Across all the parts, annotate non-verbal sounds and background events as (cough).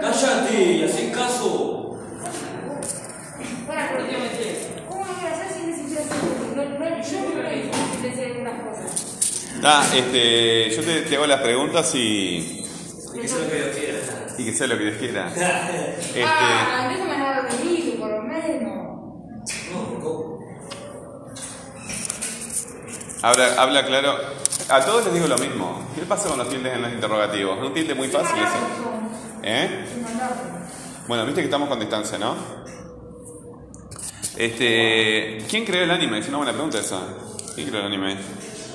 ¡Cállate y caso! Para, ¿Por ¿por qué qué? me metés? ¿Cómo voy a hacer sin decir así? No, no, yo decir algunas cosas. Ah, este, yo te, te hago las preguntas y, Y que sea lo que Dios quiera. y que sea lo que Dios quiera. (laughs) Este, Ah, déjame dar venido, por lo menos. No, ¿cómo? habla, habla claro. A todos les digo lo mismo. ¿Qué pasa con los tildes en los interrogativos? Es un tilde muy fácil eso. ¿Eh? Bueno, viste que estamos con distancia, ¿no? Este, ¿quién creó el anime? Es una buena pregunta esa. ¿Quién creó el anime?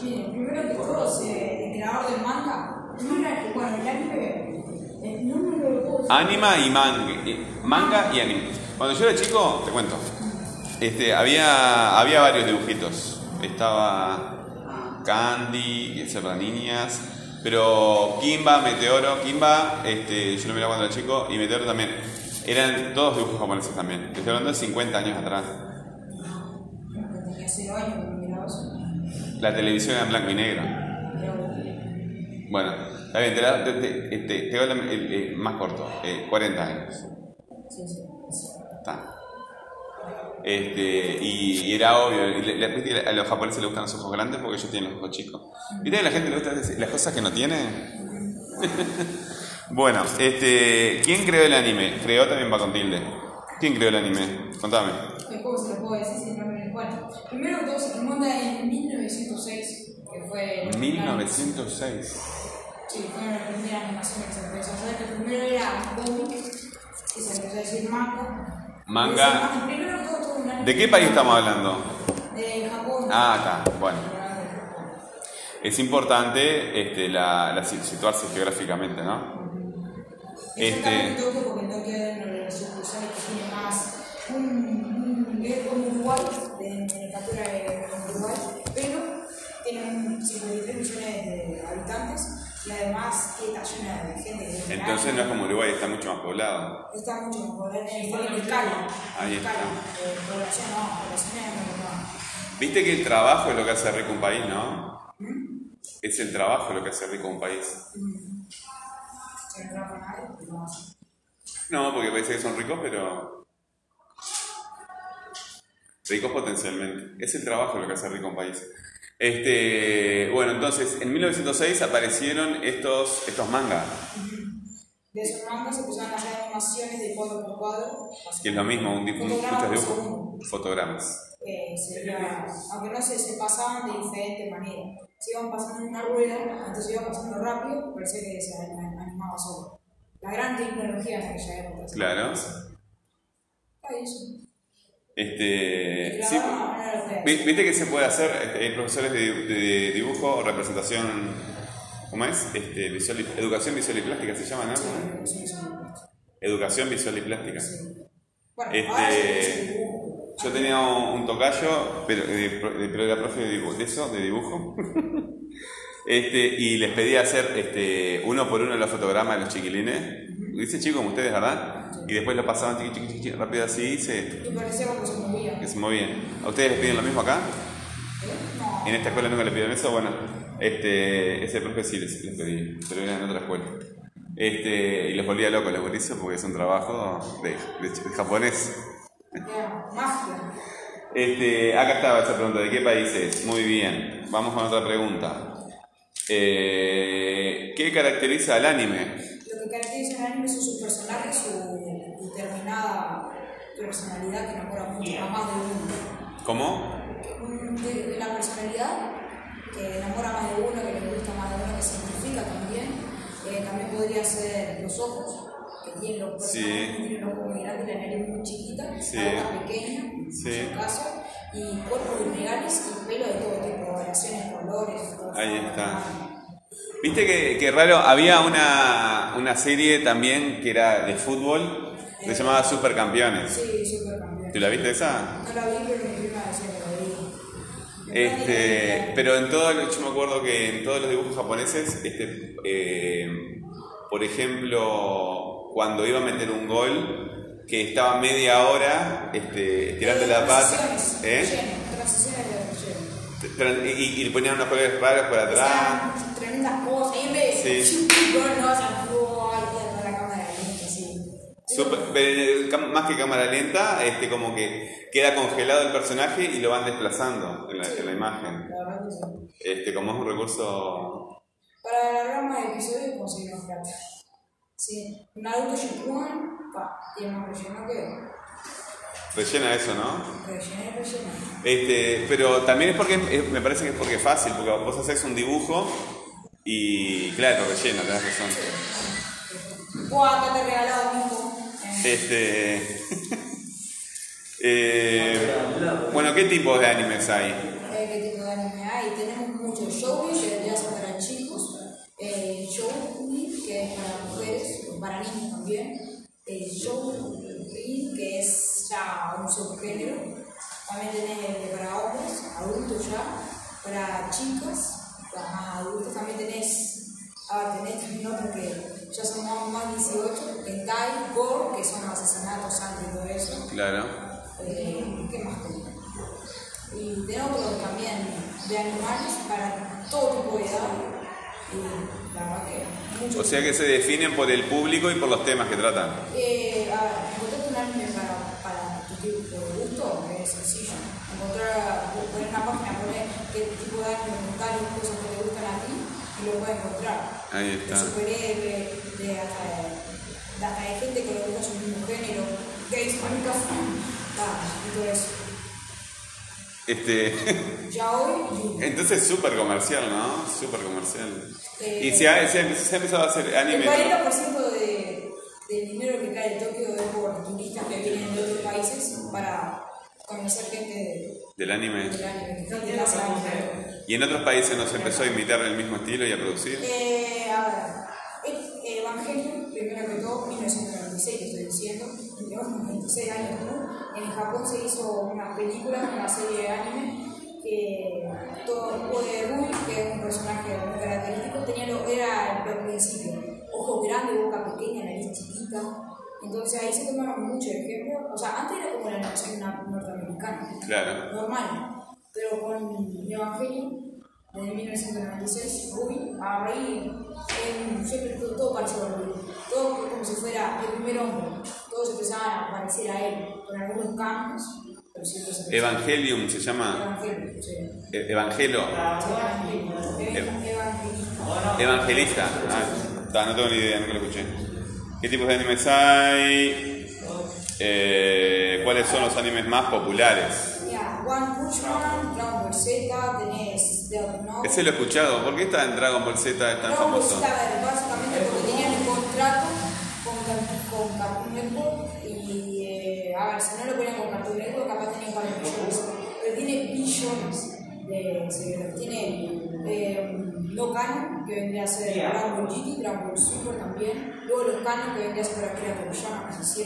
Miren, primero que todo, el creador del manga, no era, bueno, el anime, el nombre lo. Anima y manga, manga y anime. Cuando yo era chico, te cuento, este, había, había varios dibujitos. Estaba Candy, para niñas, pero Kimba, Meteoro, Kimba, este, yo lo miraba cuando era chico, y Meteoro también. Eran todos dibujos japoneses también. Te estoy hablando de 50 años atrás. años. La televisión era en blanco y negro. Bueno, está bien, te, la- te, te, te- te hago el- el- el más corto, eh, 40 años. sí, sí, sí. Está. Este, y, y era obvio, le- le- a los japoneses les gustan los ojos grandes porque ellos tienen los ojos chicos. ¿Viste que la gente le gustan decir las cosas que no tiene? (laughs) bueno, este, ¿quién creó el anime? Creó también va con tilde. ¿Quién creó el anime? Contame. ¿Cómo se lo puedo decir sin? Bueno, primero que todo se remonta en 1906, que fue... la- 1906. Sí, fue la primera animación que se empezó a hacer. El primero era un cómic, que se empezó a decir manga. Manga. Primero que todo, anime. ¿De qué país estamos hablando? De Japón. Ah, está, bueno. Es importante este, la, la si- situarse geográficamente, ¿no? Este... Entonces no es como Uruguay, está mucho más poblado. Está mucho más poblado, está en escala. Ahí está. Eh, población no, población es muy no. Viste que el trabajo es lo que hace rico un país, ¿no? Es el trabajo lo que hace rico un país. No. No, porque parece que son ricos, pero. Ricos potencialmente. Es el trabajo lo que hace rico un país. Este, bueno, entonces, en 1906 aparecieron estos, estos mangas, De esos mangas se empezaron a hacer animaciones de cuadro por cuadro. que es lo mismo, un, muchos dibujos, fotogramas. Eh, sería- aunque no se, se pasaban de diferentes maneras. Se iban pasando en una rueda, entonces iba pasando rápido, parecía que se an- animaba solo. La gran tecnología en aquella época. Claro. Ahí eso. Este, sí, viste que se puede hacer, este, hay profesores de, de dibujo, representación, ¿cómo es? Este, visual y- educación visual y plástica se llama, ¿no? Sí. Educación visual y plástica. Bueno, Este. Yo tenía un, un tocayo, pero, eh, eh, pero era profe de, dibujo, de eso, de dibujo. (laughs) este, y les pedía hacer este, uno por uno los fotogramas de los chiquilines. Dice chico como ustedes, ¿verdad? Y después lo pasaban chiqui, chiqui, chiqui, rápido así y se, Y parecía como se movía. que se movían. ¿A ustedes les piden lo mismo acá? No. En esta escuela nunca le pidieron eso, bueno, este, ese profe sí les, les pedí, pero era en otra escuela. Este, y los volvía locos los gurises porque es un trabajo de, de- de japonés. Este, acá estaba esa pregunta, ¿de qué país es? Muy bien, vamos con otra pregunta. Eh, ¿Qué caracteriza al anime? Lo que caracteriza al anime son sus personajes, su determinada personalidad que enamora mucho a más de uno. ¿Cómo? De, la personalidad que enamora más de uno, que le gusta más de uno, que se identifica también. Eh, también podría ser los ojos, que tienen los Sí. personajes que tienen los ojos muy grandes, la nariz muy chiquita, Sí. la boca pequeña, Sí. en su caso, y cuerpos irregales y pelo de todo tipo, variaciones, colores. Ahí está. ¿Viste que, que raro? Había una, una serie también que era de fútbol, que se llamaba Supercampeones. Sí, súper campeón. ¿Tú la viste esa? No la vi, pero mi prima decía que la vi. Este, pero en todo, yo me acuerdo que en todos los dibujos japoneses, este, eh, por ejemplo, cuando iba a meter un gol, que estaba media hora este, estirando la pata, ¿eh? y, y le ponían unos colores raros por atrás. Tremendas cosas. Y en vez Sí. de chupar, no, o sea, fue, ay, mierda, la cámara Eh, más que cámara lenta, este, como que queda congelado el personaje y lo van desplazando en la, en la imagen. La verdad que sí. Este, como es un recurso. Para alargar más episodios conseguimos plata. Sí, Naruto Shippuden, pa, tiene más relleno que Rellena eso, ¿no? relleno y relleno. Este, pero también es porque es- me parece que es porque es fácil, porque vos haces un dibujo y claro, rellena, tenés razón. Buah, acá te he regalado mismo. Eh, Este. (laughs) eh, bueno, ¿qué tipos de animes hay? Claro. Eh, ¿Qué más tenemos? Y tenemos otros también de animales para todo tipo de edad. Y la verdad que. O sea que se definen por el público y por los temas que tratan. Eh, a ver, encontrar un anime para, para tu tipo de gusto es sencillo. Encontrar, poner una página, poner qué tipo de anime, montar y cosas que te gustan a ti y lo puedes encontrar. Ahí De está. superhéroe, de hasta, de hasta de gente que le gusta su mismo género, gays, maricas, ah, y todo eso. Este, (laughs) Ya hoy, entonces es súper comercial, ¿no? Súper comercial. Eh, Y se ha, se ha- se ha empezado a hacer el anime. 40% de, del dinero que cae de Tokio es por turistas que vienen de otros países para conocer gente de- del anime. del anime, que anime. Y en otros países nos empezó a imitar el mismo estilo y a producir. Eh, a ver, el Evangelio, primero que todo, 1996, que estoy diciendo, llevamos 26 años, ¿no? En Japón se hizo una película, una serie de anime, que todo Ode Rui, que es un personaje muy característico, tenía lo, era el principio, ojos grandes, boca pequeña, nariz chiquita. Entonces ahí se tomaron muchos ejemplos. O sea, antes era como la na- norteamericana Claro. normal, pero con Evangelio de 1996, Rui, a Rey, siempre todo, todo pareció a Rui, todo como si fuera el primer hombre, todos empezaban a parecer a él, con algunos cambios, pero Evangelium se llama. Evangelio, sí. E- Evangelo. Evangelista. Evangelista. Ah, no tengo ni idea, nunca lo escuché. ¿Qué tipos de animes hay? Eh, ¿Cuáles son los animes más populares? One Punch Man, Dragon Ball Z, tenés. Ese lo he escuchado. ¿Por qué está en Dragon Ball Z es tan famoso? Básicamente porque tenían Cartoon Network y, eh, a ver, si no lo ponían con Cartoon Network, capaz tenía un par de millones. Pero tiene billones de seguidores. Tiene eh, no canon, que vendría a ser Dragon Ball GT, Dragon Ball Super también. Luego los canon, que vendría a ser Akira Toriyama, que se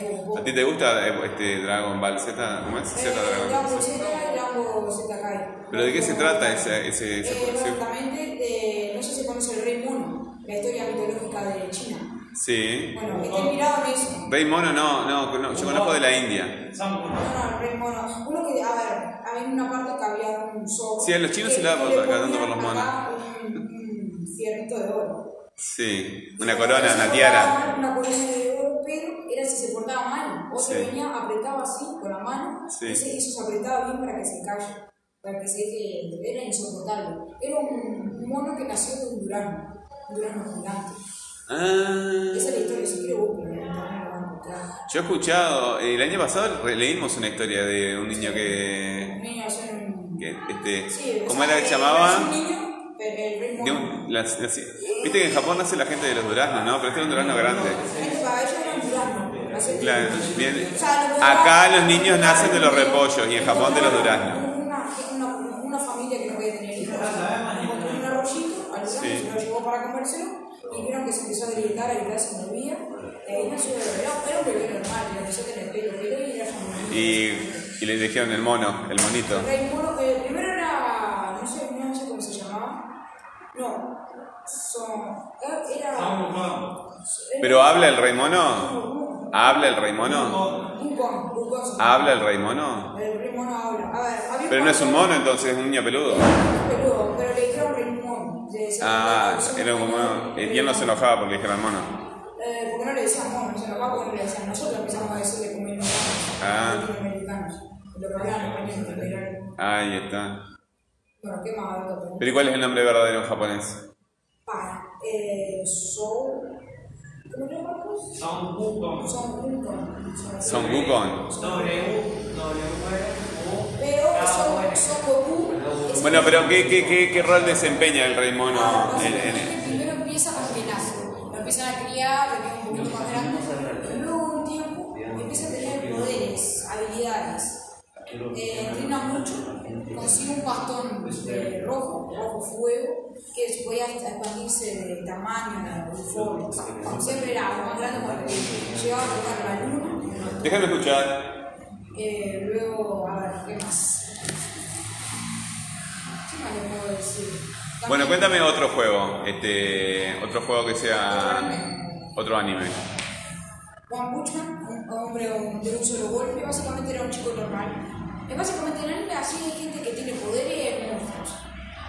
poco. ¿A ti te gusta eh, este Dragon Ball Z? ¿Cómo es? Z Eh, Dragon Dragon Ball Z. Y Dragon Ball Z Kai. ¿Pero de qué se trata ese, ese, ese Eh, básicamente, eh, no sé si conoce el Rey Mono, la historia mitológica de China. Sí. Bueno, está inspirado en eso. Rey Mono no, no, no, yo conozco de la India. No, no, Rey Mono. Uno que, a ver, había una parte que había un zorro. Sí, a los chinos se que por tanto por los acá Un, un fierrito de oro. Sí, una corona, una tiara. Una corona de oro, pero era si se portaba mal. O se Sí. venía, apretaba así con la mano. Sí. Ese, eso se apretaba bien para que se calle. Para que se deje. Era insoportable. Era un mono que nació de un durazno. Un durazno gigante. Ah, Esa es la historia, si encontrar. yo he escuchado, el año pasado leímos una historia de un niño Un que, niño un. que este, Sí, ¿cómo era que se eh, llamaba? un niño, pero el un- las- las- Viste que en Japón nace la gente de los duraznos, ¿no? Pero este era un durazno grande. Claro, niño. bien. Acá los niños nacen de los repollos y en Japón de los duraznos. Le dijeron el mono, el monito. El rey mono, eh, primero era, no sé, no sé cómo se llamaba. No, son, era... ¿Pero habla el rey mono? ¿Habla el rey mono? ¿Habla el rey mono? El rey mono habla. A ver, había Pero no es un mono entonces, es un niño peludo. peludo, pero le dijeron rey mono. Ah, era un mono. Y él no se enojaba porque le dijeron mono. Eh, porque no le decían monos, no se va porque no le decían. Nosotros empezamos a decirle como americanos, Ah. Lo en general. Ahí está. Bueno, ¿qué más tenemos? Pero ¿y cuál es el nombre verdadero en japonés? Pa, eh, Soul. ¿Cómo llamamos? Son Wukong. Son Wukong. Son Wukong. W, W, U, Pero son, son Goku. es- Bueno, pero ¿qué, qué, qué, qué rol desempeña el rey mono Ah, en, básicamente en- primero empieza con que nace. Lo empiezan a criar, lo tienen un poquito más grande. Pero luego un tiempo empieza a tener poderes, habilidades. Eh, entrena mucho, consigue un bastón de rojo, rojo fuego, que podía hasta expandirse de tamaño, de forma. Siempre era más grande cuando llegaba a tocar la luna. Déjame escuchar. Eh, luego, a ver, ¿qué más? ¿Qué más le puedo decir? Bueno, cuéntame otro juego. Este, otro juego que sea... Otro anime. One Punch Man, un hombre de un solo golpe, básicamente era un chico normal. Es básicamente en el anime así hay gente que tiene poderes monstruos.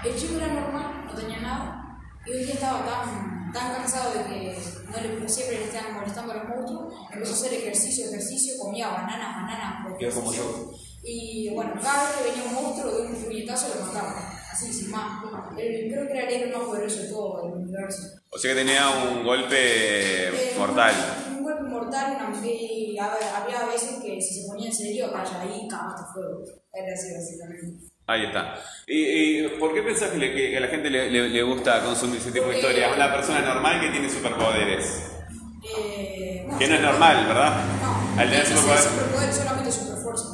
El chico era normal, no tenía nada, y un día estaba tan, tan cansado de que no le, siempre le estaban molestando a los monstruos, empezó a hacer ejercicio, ejercicio, comía bananas, bananas, como ejercicio. Y bueno, cada vez que venía un monstruo de un puñetazo lo mataba, así sin más. El- creo que era el héroe más poderoso de todo el universo. O sea que tenía un golpe Eh, mortal. Un, un golpe mortal, una, y a ver, había veces que si se ponía en serio, vaya ahí, cagaste fuego. Era así, básicamente. Ahí está. ¿Y, y por qué pensás que, le- que a la gente le, le- le gusta consumir ese tipo de historias? Una persona normal que tiene superpoderes. Eh, Que no es normal, ¿verdad? No, Al tener ese es superpoder- solamente superfuerza.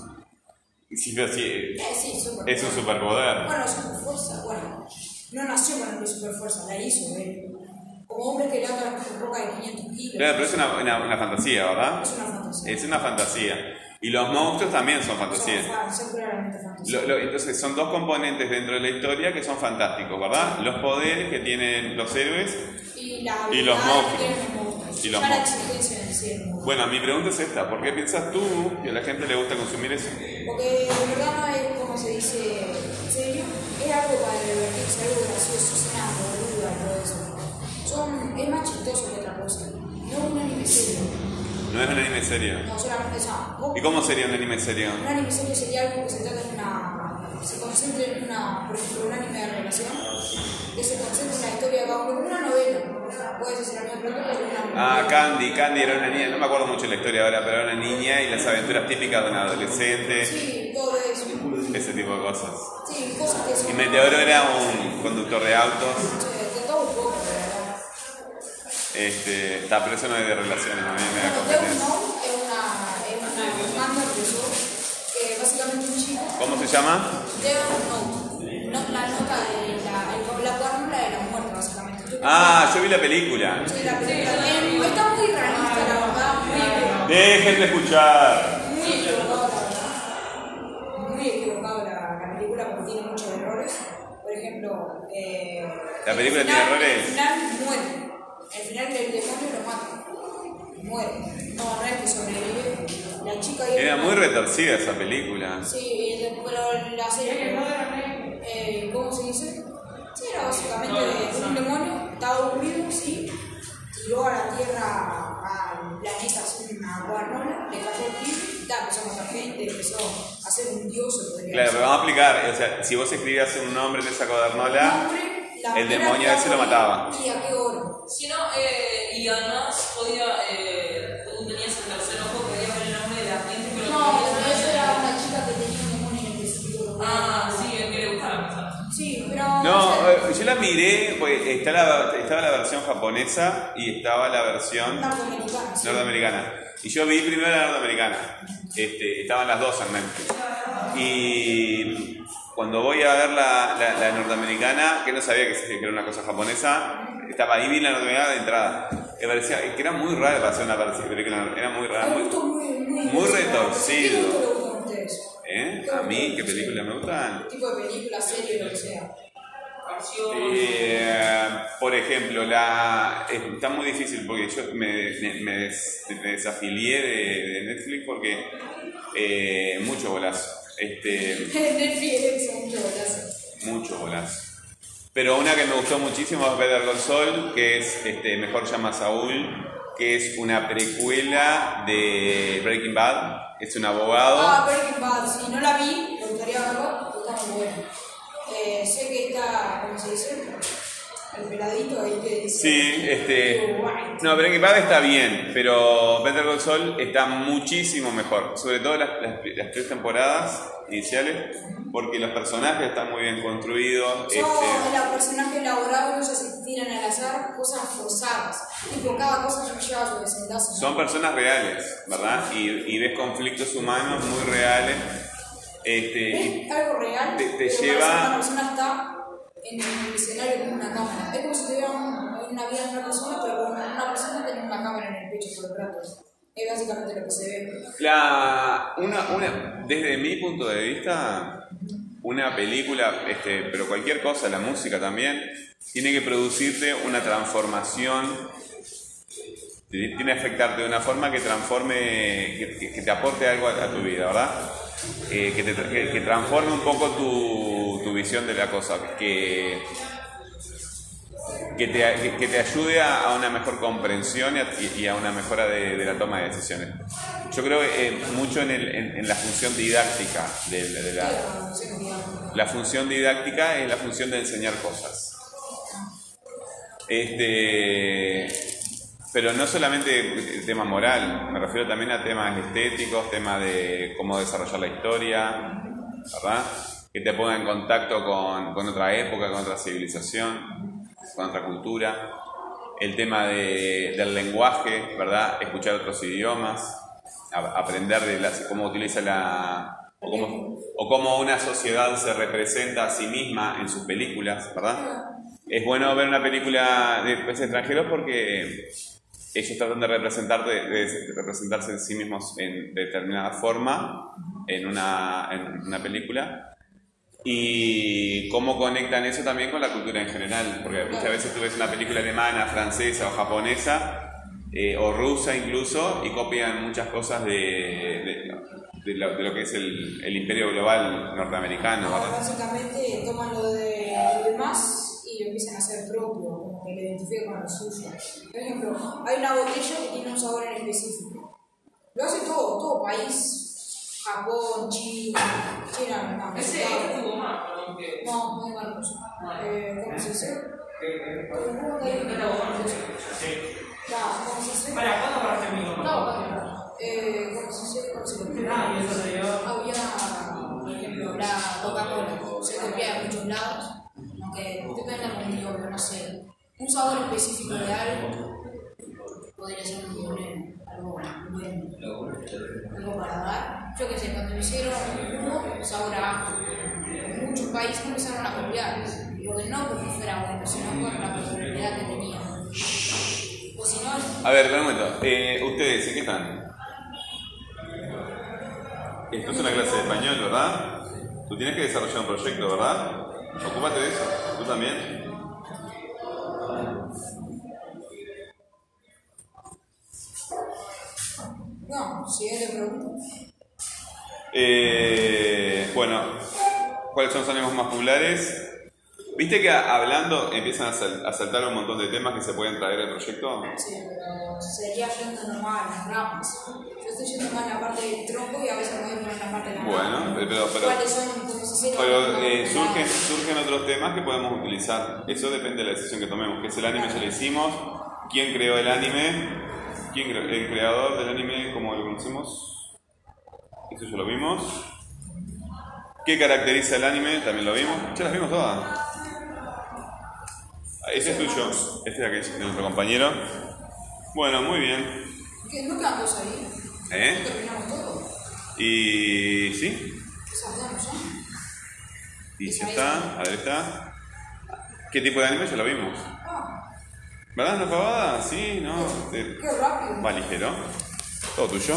Sí, pero sí, Eh, sí, superpoder. es un superpoder. Bueno, superfuerza, bueno, no nació con el superfuerza, la hizo él. Como hombre que levanta la roca de 500 kilos. Claro, pero es una, una- una fantasía, ¿verdad? Es una fantasía. Es una fantasía. Y los monstruos también son fantasías. Son, son fantasía. Lo- lo- entonces son dos componentes dentro de la historia que son fantásticos, ¿verdad? Los poderes que tienen los héroes. y, la y los monstruos. Y los ya la monstruos. del monstruo. Bueno, mi pregunta es esta, ¿por qué piensas tú que a la gente le gusta consumir eso? Porque de verdad no es como se dice serio, es algo para divertirse, algo gracioso, es una boluda todo eso. Son, es más chistoso que otra cosa. No es un anime serio. No es un anime serio. No, solamente esa. ¿Y cómo sería un anime serio? Un anime serio sería algo que se trata de una. se concentra en una. por ejemplo, un anime de relación, que se concentra en una historia como una novela. Puede ser anime pronto, pero una. Ah, Candy, Candy era una niña, no me acuerdo mucho la historia ahora, pero era una niña y las aventuras típicas de un adolescente, Sí, todo eso. ese tipo de cosas. Sí, cosas que son. Y Meteoro era un conductor de autos, este, está, pero eso no es de relaciones, a mí me da competencia. Es una, es una manga que yo, que básicamente un chico, ¿Cómo se llama? Note, no, la nota de la, la cuarta de la muerte, básicamente. Yo- Ah, yo vi la película. Sí, la película, eh, está muy realista, la verdad, de escuchar. muy equivocado, la verdad. Muy equivocado la, la película porque tiene muchos errores. Por ejemplo, eh, ¿La el película final- tiene errores? El final del demonio lo mata. Muere. No, no es que sobrevive. La chica Era muy retorcida esa película. Sí, de- pero la serie. Eh, ¿Cómo se dice? Sí, era básicamente de un demonio, estaba aburrido, sí, tiró a la tierra, al planeta, así una guarnola, le cayó el tiro, y ta, empezó a matar gente, empezó a ser un dios, Claro, pero vamos a explicar, o sea, si vos escribías un nombre en esa cuadernola, Nombre, la el demonio ese lo mataba. ¿Y a qué hora? Si no, eh, y además podía, eh, tú tenías el tercer ojo, podías ver el nombre de la gente, pero No, pero eso era una chica que tenía un demonio en el específico. Ah, sí, el que le gustaba. Sí, pero. No, eh, yo la miré, pues está la, estaba la versión japonesa y estaba la versión Norteamericana, sí. norteamericana. Y yo vi primero la norteamericana. Este, estaban las dos en Netflix. Y cuando voy a ver la, la- la norteamericana, que no sabía que, que era una cosa japonesa, estaba ahí vi la norteamericana de entrada. Me parecía que era muy rara para hacer una película, era muy rara, Hay muy, ¿Qué retorcido. ¿Eh? A mí, ¿qué películas me gustan? tipo de película, serie, lo que sea. Eh, por ejemplo, la, es- está muy difícil porque yo me, me, me des- me desafilié de, de Netflix porque eh, mucho bolazo. Este, (laughs) mucho golazo. mucho bolazo. Pero una que me gustó muchísimo es Better Call Saul, que es este, Mejor llama a Saúl. que es una precuela de Breaking Bad. Es un abogado. Ah, Breaking Bad, sí, no la vi, me gustaría verlo, está muy buena. Eh, sé que está, ¿cómo se dice? El peladito ahí que dice. Sí, este. No, Breaking Bad está bien, pero Better Call Saul está muchísimo mejor. Sobre todo las, las- las tres temporadas iniciales, porque los personajes están muy bien construidos. Son Este, los personajes elaborados, ellos se tiran al azar cosas forzadas. Tipo, cada cosa lleva su desenlace. son personas reales, ¿verdad? Y, y ves conflictos humanos muy reales. Este, ¿Ves algo real? te- te lleva- una persona está en el escenario con una cámara. Es como si tuviera un- una vida de una persona, pero con una persona tiene una cámara en el pecho todo el rato. Es básicamente lo que se ve. La, una, una, desde mi punto de vista, una película, este, pero cualquier cosa, la música también, tiene que producirte una transformación, tiene que afectarte de una forma que transforme, que, que- te aporte algo a, tu vida, ¿verdad? Eh, que, que- transforme un poco tu visión de la cosa, que, que te, que- te ayude a, una mejor comprensión y a, una mejora de, la toma de decisiones. Yo creo eh, mucho en, el- la función didáctica de, la, la función didáctica es la función de enseñar cosas. Este, pero no solamente tema moral, me refiero también a temas estéticos, temas de cómo desarrollar la historia, ¿verdad? Que te ponga en contacto con, con otra época, con otra civilización, con otra cultura. El tema de- del lenguaje, ¿verdad? Escuchar otros idiomas, a- aprender de las- cómo utiliza la... O cómo, o cómo una sociedad se representa a sí misma en sus películas, ¿verdad? Es bueno ver una película de países extranjeros porque ellos tratan de, representar, de, de representarse en sí mismos en determinada forma en una, en una película y cómo conectan eso también con la cultura en general, porque muchas veces tú ves una película alemana, francesa o japonesa eh, o rusa incluso y copian muchas cosas de, de, de lo, de lo que es el, el imperio global norteamericano. Básicamente toman lo de lo demás y lo empiezan a hacer propio, como que lo identifican con lo suyo. Por ejemplo, hay una botella que tiene un sabor en específico. Lo hace todo, todo país. Japón, China, China, no, Ese. No, no hay Marcos. Eh, ¿Cómo se dice? Para, ¿cuándo paraste el micrófono? No, bueno, eh, ¿cómo se dice? ¿Cómo se dice? Ah, y eso se dio. Había, por ejemplo, la Coca-Cola, se copia de muchos lados, aunque depende del idioma, no sé. Un sabor específico de algo podría ser un problema, algo bueno, algo para dar. Yo qué sé, cuando hicieron hubo sabor a ajo, muchos países empezaron a copiar, digo que no porque fuera bueno, sino por la personalidad que tenía. O si no, A ver, un momento. Eh, ¿Ustedes en qué están? Esto es una clase de español, ¿verdad? Tú tienes que desarrollar un proyecto, ¿verdad? Ocúpate de eso. ¿Tú también? no, siguiente pregunta. Eh, bueno, ¿cuáles son los ánimos más populares? ¿Viste que a- hablando empiezan a, sal- a saltar un montón de temas que se pueden traer al proyecto? Sí, pero sería yendo nomás a las ramas. Yo estoy yendo más la parte del tronco y a veces voy a la parte de la Bueno, rama. pero- pero- ¿Cuáles son? Pero eh, surgen, surgen otros temas que podemos utilizar. Eso depende de la decisión que tomemos. ¿Qué es el anime? Ya lo hicimos. ¿Quién creó el anime? ¿Quién el creador del anime? ¿Cómo lo conocemos? Eso ya lo vimos. ¿Qué caracteriza el anime? También lo vimos. Ya las vimos todas. Ah, Ese es tuyo. Este es de nuestro compañero. Bueno, muy bien. ¿Qué? ¿No quedan dos ahí? ¿Eh? Terminamos todo. Y sí. Y ya está. A ver, está. ¿Qué tipo de anime? Ya lo vimos. Ah, ¿Verdad? ¿No pavada? Sí, no. Este, qué rápido. Va ligero. Todo tuyo.